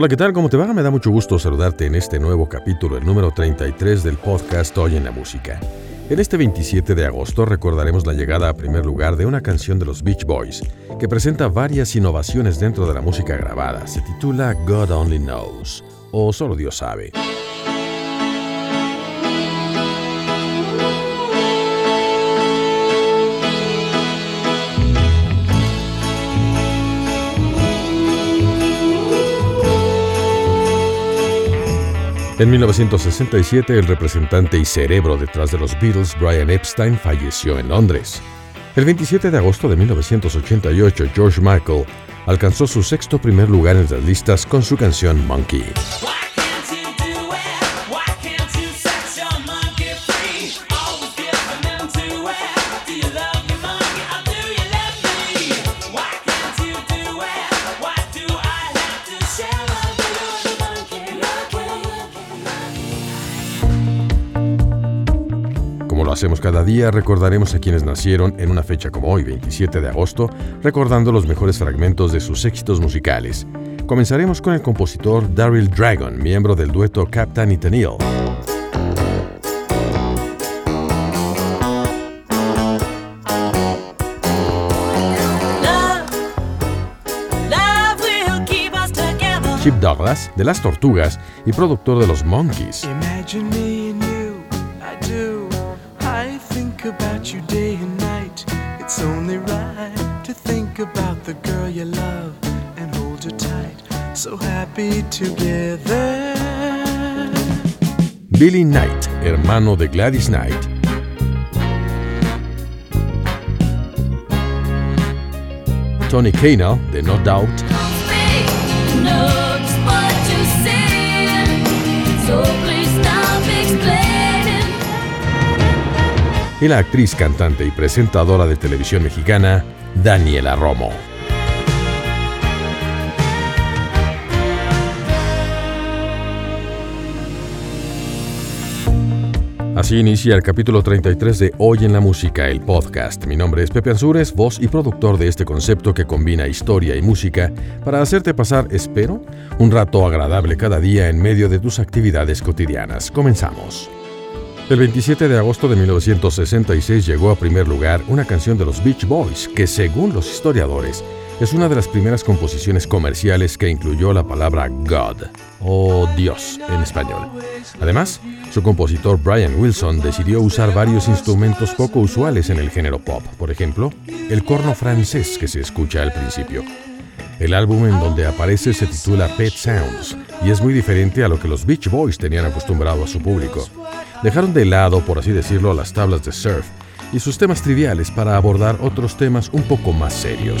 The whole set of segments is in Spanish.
Hola, ¿qué tal? ¿Cómo te va? Me da mucho gusto saludarte en este nuevo capítulo, el número 33 del podcast Hoy en la Música. En este 27 de agosto recordaremos la llegada a primer lugar de una canción de los Beach Boys, que presenta varias innovaciones dentro de la música grabada. Se titula God Only Knows, o Solo Dios sabe. En 1967, el representante y cerebro detrás de los Beatles, Brian Epstein, falleció en Londres. El 27 de agosto de 1988, George Michael alcanzó su sexto primer lugar en las listas con su canción Monkey. Hacemos cada día, recordaremos a quienes nacieron en una fecha como hoy, 27 de agosto, recordando los mejores fragmentos de sus éxitos musicales. Comenzaremos con el compositor Daryl Dragon, miembro del dueto Captain Tennille. Chip Douglas, de Las Tortugas y productor de los Monkeys. So happy together. Billy Knight, hermano de Gladys Knight. Tony Kanal de No Doubt. y la actriz, cantante y presentadora de televisión mexicana, Daniela Romo. Así inicia el capítulo 33 de Hoy en la Música, el podcast. Mi nombre es Pepe Ansures, voz y productor de este concepto que combina historia y música para hacerte pasar, espero, un rato agradable cada día en medio de tus actividades cotidianas. Comenzamos. El 27 de agosto de 1966 llegó a primer lugar una canción de los Beach Boys que, según los historiadores, es una de las primeras composiciones comerciales que incluyó la palabra God o Dios en español. Además, su compositor Brian Wilson decidió usar varios instrumentos poco usuales en el género pop, por ejemplo, el corno francés que se escucha al principio. El álbum en donde aparece se titula Pet Sounds y es muy diferente a lo que los Beach Boys tenían acostumbrado a su público dejaron de lado, por así decirlo, las tablas de surf y sus temas triviales para abordar otros temas un poco más serios.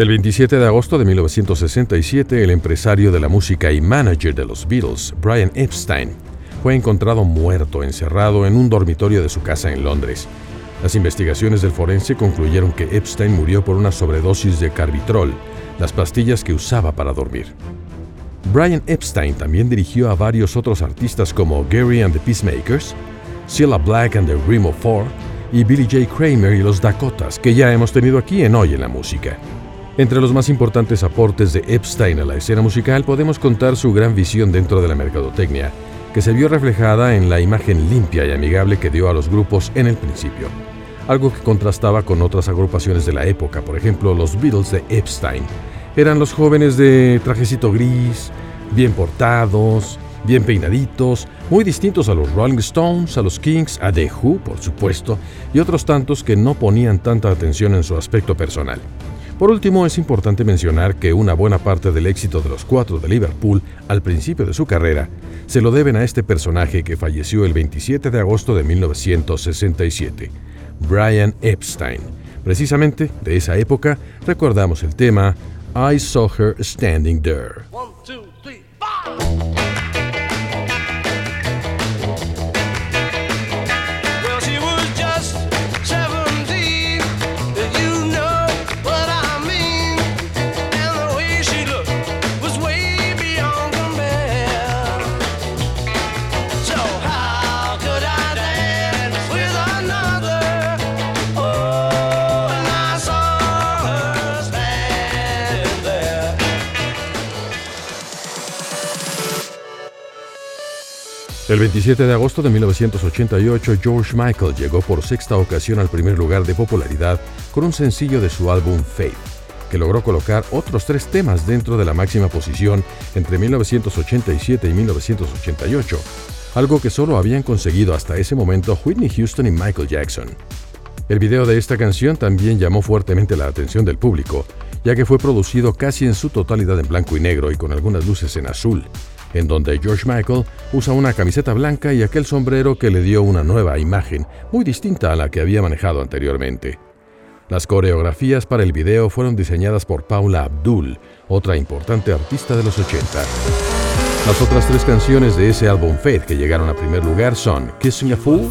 El 27 de agosto de 1967, el empresario de la música y manager de los Beatles, Brian Epstein, fue encontrado muerto encerrado en un dormitorio de su casa en Londres. Las investigaciones del forense concluyeron que Epstein murió por una sobredosis de carbitrol, las pastillas que usaba para dormir. Brian Epstein también dirigió a varios otros artistas como Gary and the Peacemakers, Cilla Black and the Remo Four y Billy J. Kramer y los Dakotas, que ya hemos tenido aquí en Hoy en la Música. Entre los más importantes aportes de Epstein a la escena musical podemos contar su gran visión dentro de la mercadotecnia, que se vio reflejada en la imagen limpia y amigable que dio a los grupos en el principio, algo que contrastaba con otras agrupaciones de la época, por ejemplo los Beatles de Epstein. Eran los jóvenes de trajecito gris, bien portados, bien peinaditos, muy distintos a los Rolling Stones, a los Kings, a The Who, por supuesto, y otros tantos que no ponían tanta atención en su aspecto personal. Por último, es importante mencionar que una buena parte del éxito de los cuatro de Liverpool al principio de su carrera se lo deben a este personaje que falleció el 27 de agosto de 1967, Brian Epstein. Precisamente de esa época recordamos el tema I Saw Her Standing There. El 27 de agosto de 1988, George Michael llegó por sexta ocasión al primer lugar de popularidad con un sencillo de su álbum Faith, que logró colocar otros tres temas dentro de la máxima posición entre 1987 y 1988, algo que solo habían conseguido hasta ese momento Whitney Houston y Michael Jackson. El video de esta canción también llamó fuertemente la atención del público, ya que fue producido casi en su totalidad en blanco y negro y con algunas luces en azul, en donde George Michael usa una camiseta blanca y aquel sombrero que le dio una nueva imagen, muy distinta a la que había manejado anteriormente. Las coreografías para el video fueron diseñadas por Paula Abdul, otra importante artista de los 80. Las otras tres canciones de ese álbum Faith que llegaron a primer lugar son Kissing a Fool,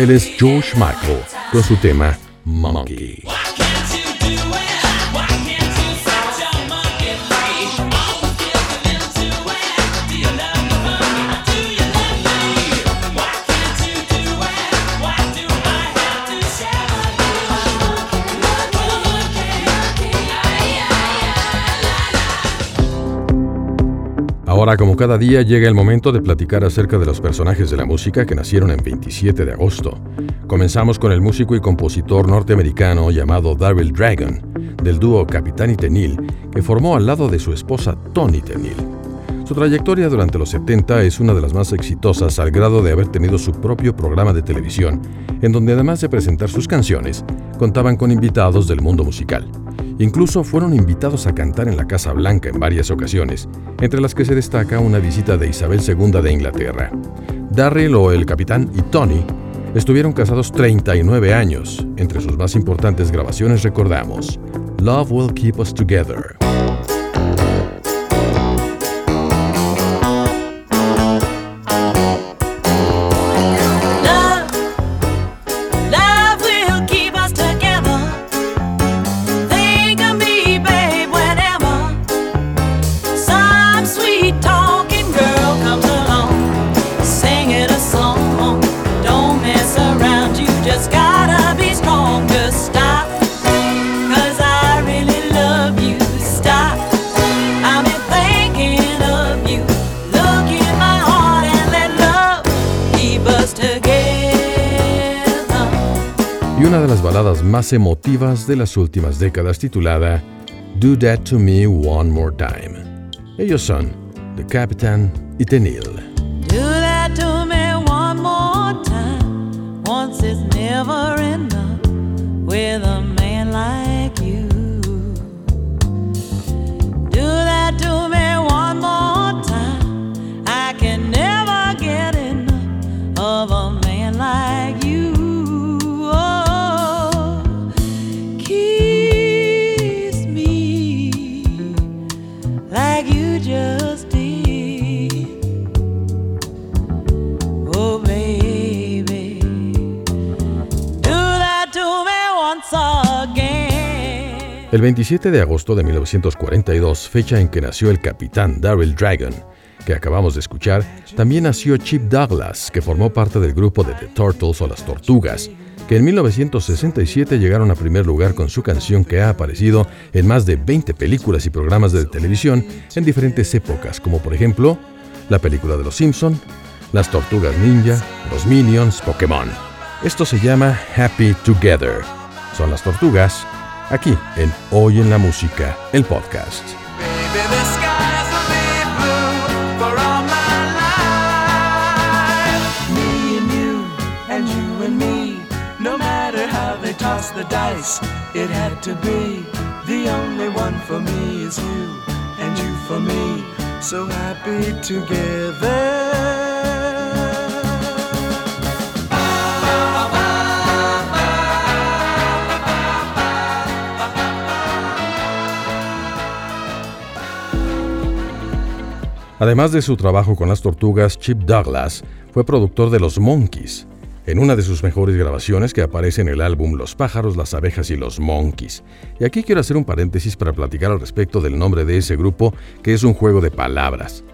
Él es George Michael con su tema Monkey. Ahora, como cada día, llega el momento de platicar acerca de los personajes de la música que nacieron en 27 de agosto. Comenzamos con el músico y compositor norteamericano llamado Daryl Dragon, del dúo Capitán y Tenil, que formó al lado de su esposa Tony Tenil. Su trayectoria durante los 70 es una de las más exitosas al grado de haber tenido su propio programa de televisión, en donde además de presentar sus canciones, contaban con invitados del mundo musical. Incluso fueron invitados a cantar en la Casa Blanca en varias ocasiones, entre las que se destaca una visita de Isabel II de Inglaterra. Darryl o el capitán y Tony estuvieron casados 39 años. Entre sus más importantes grabaciones recordamos Love Will Keep Us Together. Más emotivas de las últimas décadas titulada Do That To Me One More Time. Ellos son The Captain y Tenil. Do that to me one more time. Once is never enough with a El 27 de agosto de 1942, fecha en que nació el capitán Daryl Dragon, que acabamos de escuchar, también nació Chip Douglas, que formó parte del grupo de The Turtles o Las Tortugas, que en 1967 llegaron a primer lugar con su canción que ha aparecido en más de 20 películas y programas de televisión en diferentes épocas, como por ejemplo la película de Los Simpson, Las Tortugas Ninja, Los Minions, Pokémon. Esto se llama Happy Together. Son las tortugas, aquí en Hoy en la Música, el podcast. Baby, the skies will be blue for all my life. Me and you, and you and me. No matter how they toss the dice, it had to be. The only one for me is you, and you for me. So happy together. Además de su trabajo con las tortugas, Chip Douglas fue productor de Los Monkeys, en una de sus mejores grabaciones que aparece en el álbum Los pájaros, las abejas y los monkeys. Y aquí quiero hacer un paréntesis para platicar al respecto del nombre de ese grupo, que es un juego de palabras.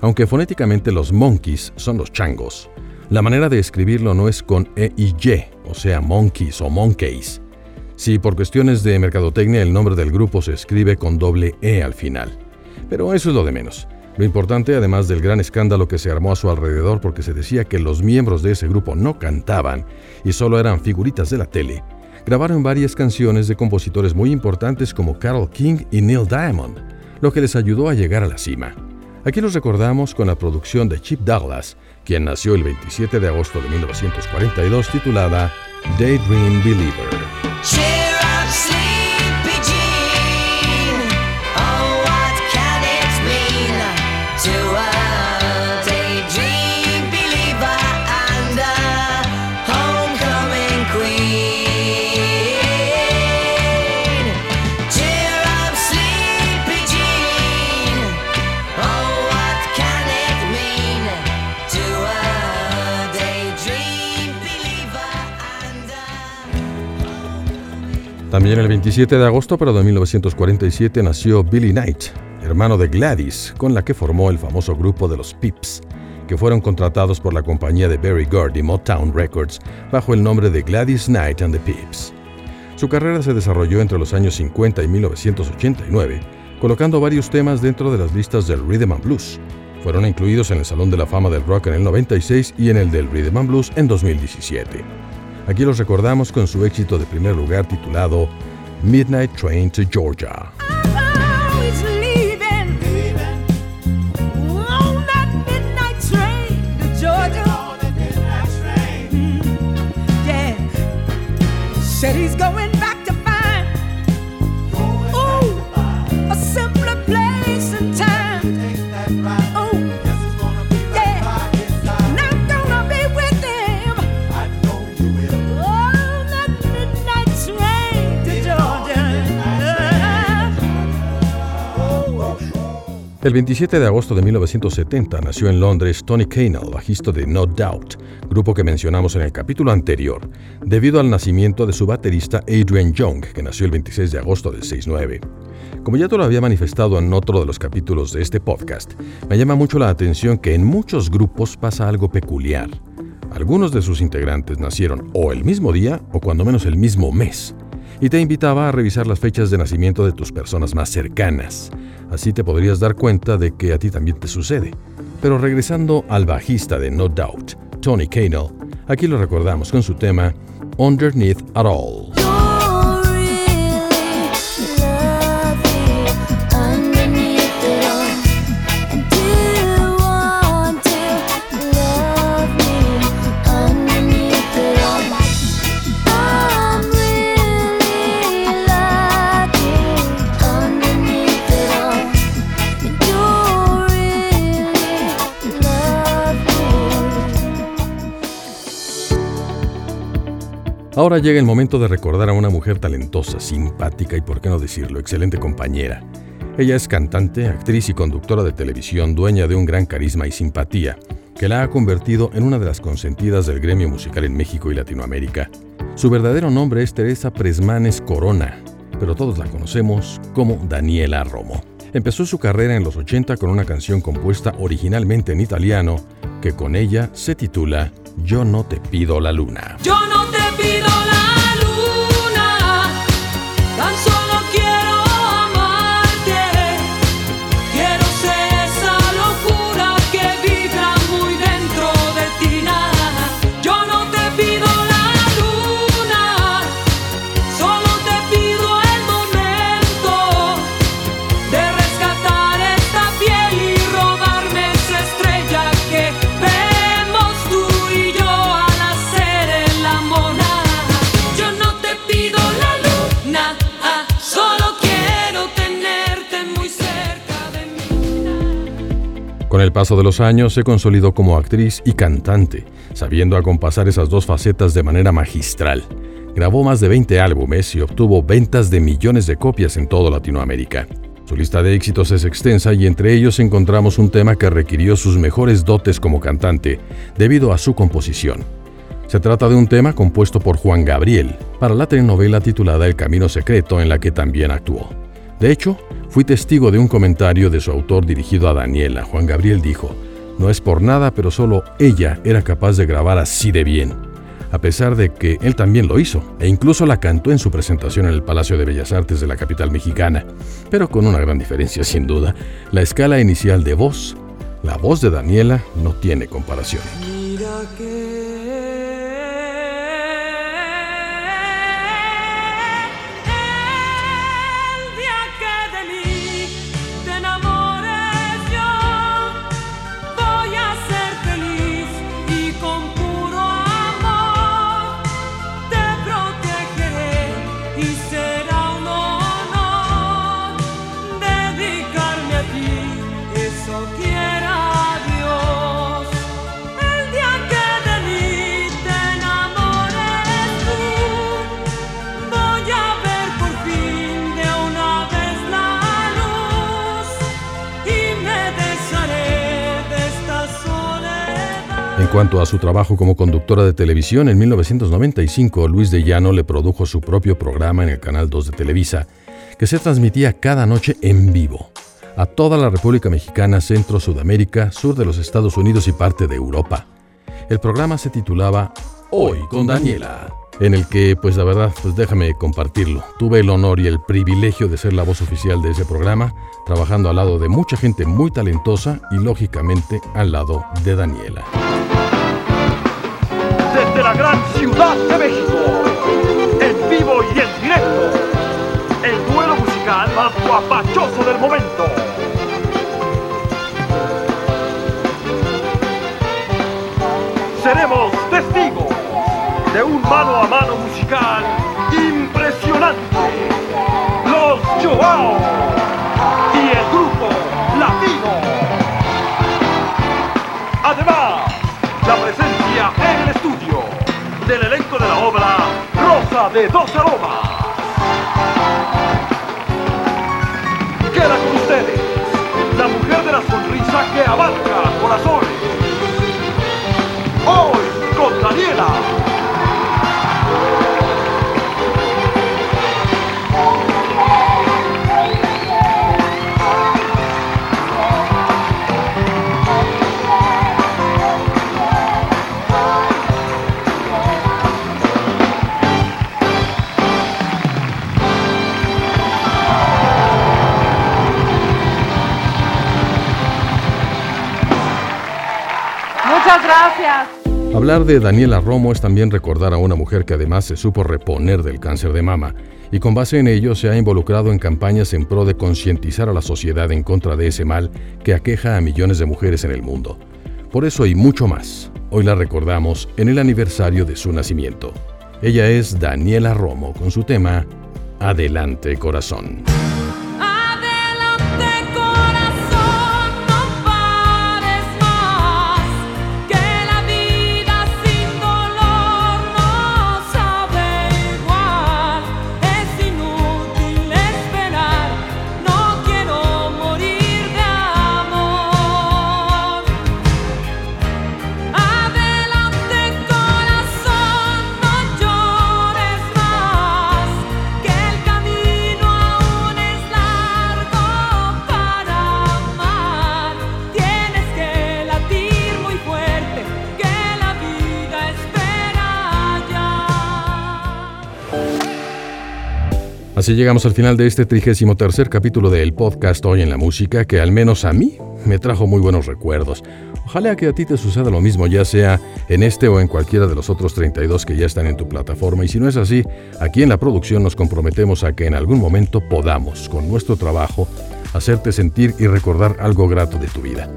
Aunque fonéticamente los monkeys son los changos, la manera de escribirlo no es con E y Y, o sea, monkeys o monkeys. Si por cuestiones de mercadotecnia el nombre del grupo se escribe con doble E al final. Pero eso es lo de menos. Lo importante, además del gran escándalo que se armó a su alrededor porque se decía que los miembros de ese grupo no cantaban y solo eran figuritas de la tele, grabaron varias canciones de compositores muy importantes como Carole King y Neil Diamond, lo que les ayudó a llegar a la cima. Aquí los recordamos con la producción de Chip Douglas, quien nació el 27 de agosto de 1942 titulada Daydream Believer. También el 27 de agosto, pero de 1947, nació Billy Knight, hermano de Gladys, con la que formó el famoso grupo de los Pips, que fueron contratados por la compañía de Berry Gordy Motown Records bajo el nombre de Gladys Knight and the Pips. Su carrera se desarrolló entre los años 50 y 1989, colocando varios temas dentro de las listas del Rhythm and Blues. Fueron incluidos en el Salón de la Fama del Rock en el 96 y en el del Rhythm and Blues en 2017. Aquí los recordamos con su éxito de primer lugar titulado Midnight Train to Georgia. El 27 de agosto de 1970 nació en Londres Tony Canal, bajista de No Doubt, grupo que mencionamos en el capítulo anterior, debido al nacimiento de su baterista Adrian Young, que nació el 26 de agosto del 69. Como ya te lo había manifestado en otro de los capítulos de este podcast, me llama mucho la atención que en muchos grupos pasa algo peculiar. Algunos de sus integrantes nacieron o el mismo día o cuando menos el mismo mes, y te invitaba a revisar las fechas de nacimiento de tus personas más cercanas. Así te podrías dar cuenta de que a ti también te sucede. Pero regresando al bajista de No Doubt, Tony Canal, aquí lo recordamos con su tema Underneath It All. Ahora llega el momento de recordar a una mujer talentosa, simpática y, por qué no decirlo, excelente compañera. Ella es cantante, actriz y conductora de televisión, dueña de un gran carisma y simpatía, que la ha convertido en una de las consentidas del gremio musical en México y Latinoamérica. Su verdadero nombre es Teresa Presmanes Corona, pero todos la conocemos como Daniela Romo. Empezó su carrera en los 80 con una canción compuesta originalmente en italiano, que con ella se titula Yo no te pido la luna. Yo no te de los años se consolidó como actriz y cantante, sabiendo acompasar esas dos facetas de manera magistral. Grabó más de 20 álbumes y obtuvo ventas de millones de copias en toda Latinoamérica. Su lista de éxitos es extensa y entre ellos encontramos un tema que requirió sus mejores dotes como cantante debido a su composición. Se trata de un tema compuesto por Juan Gabriel para la telenovela titulada El Camino Secreto en la que también actuó. De hecho, fui testigo de un comentario de su autor dirigido a Daniela. Juan Gabriel dijo, no es por nada, pero solo ella era capaz de grabar así de bien. A pesar de que él también lo hizo, e incluso la cantó en su presentación en el Palacio de Bellas Artes de la capital mexicana, pero con una gran diferencia sin duda, la escala inicial de voz, la voz de Daniela no tiene comparación. Mira El a su trabajo como conductora de televisión, en 1995 Luis de Llano le produjo su propio programa en el Canal 2 de Televisa, que se transmitía cada noche en vivo a toda la República Mexicana, Centro, Sudamérica, sur de los Estados Unidos y parte de Europa. El programa se titulaba Hoy con Daniela, en el que, pues la verdad, pues déjame compartirlo. Tuve el honor y el privilegio de ser la voz oficial de ese programa, trabajando al lado de mucha gente muy talentosa y lógicamente al lado de Daniela. Desde la gran ciudad de México, en vivo y en directo, el duelo musical más guapachoso del momento. Seremos testigos de un mano a mano musical impresionante. Los Joao De Dos Aromas. Queda con ustedes la mujer de la sonrisa que abarca corazones. Hoy con Daniela. Hablar de Daniela Romo es también recordar a una mujer que además se supo reponer del cáncer de mama y con base en ello se ha involucrado en campañas en pro de concientizar a la sociedad en contra de ese mal que aqueja a millones de mujeres en el mundo. Por eso y mucho más, hoy la recordamos en el aniversario de su nacimiento. Ella es Daniela Romo con su tema Adelante Corazón. Así llegamos al final de este trigésimo tercer capítulo del podcast Hoy en la Música, que al menos a mí me trajo muy buenos recuerdos. Ojalá que a ti te suceda lo mismo, ya sea en este o en cualquiera de los otros 32 que ya están en tu plataforma. Y si no es así, aquí en la producción nos comprometemos a que en algún momento podamos, con nuestro trabajo, hacerte sentir y recordar algo grato de tu vida.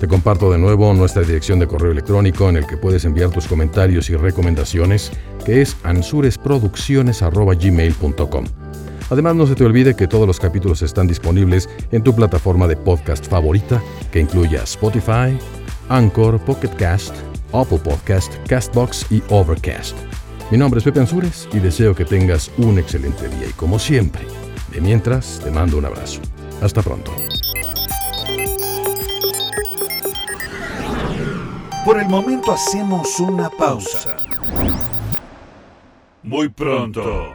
Te comparto de nuevo nuestra dirección de correo electrónico en el que puedes enviar tus comentarios y recomendaciones, que es ansuresproducciones.gmail.com. Además, no se te olvide que todos los capítulos están disponibles en tu plataforma de podcast favorita, que incluya Spotify, Anchor, Pocket Cast, Apple Podcast, Castbox y Overcast. Mi nombre es Pepe Ansures y deseo que tengas un excelente día y como siempre, de mientras te mando un abrazo. Hasta pronto. Por el momento hacemos una pausa. Muy pronto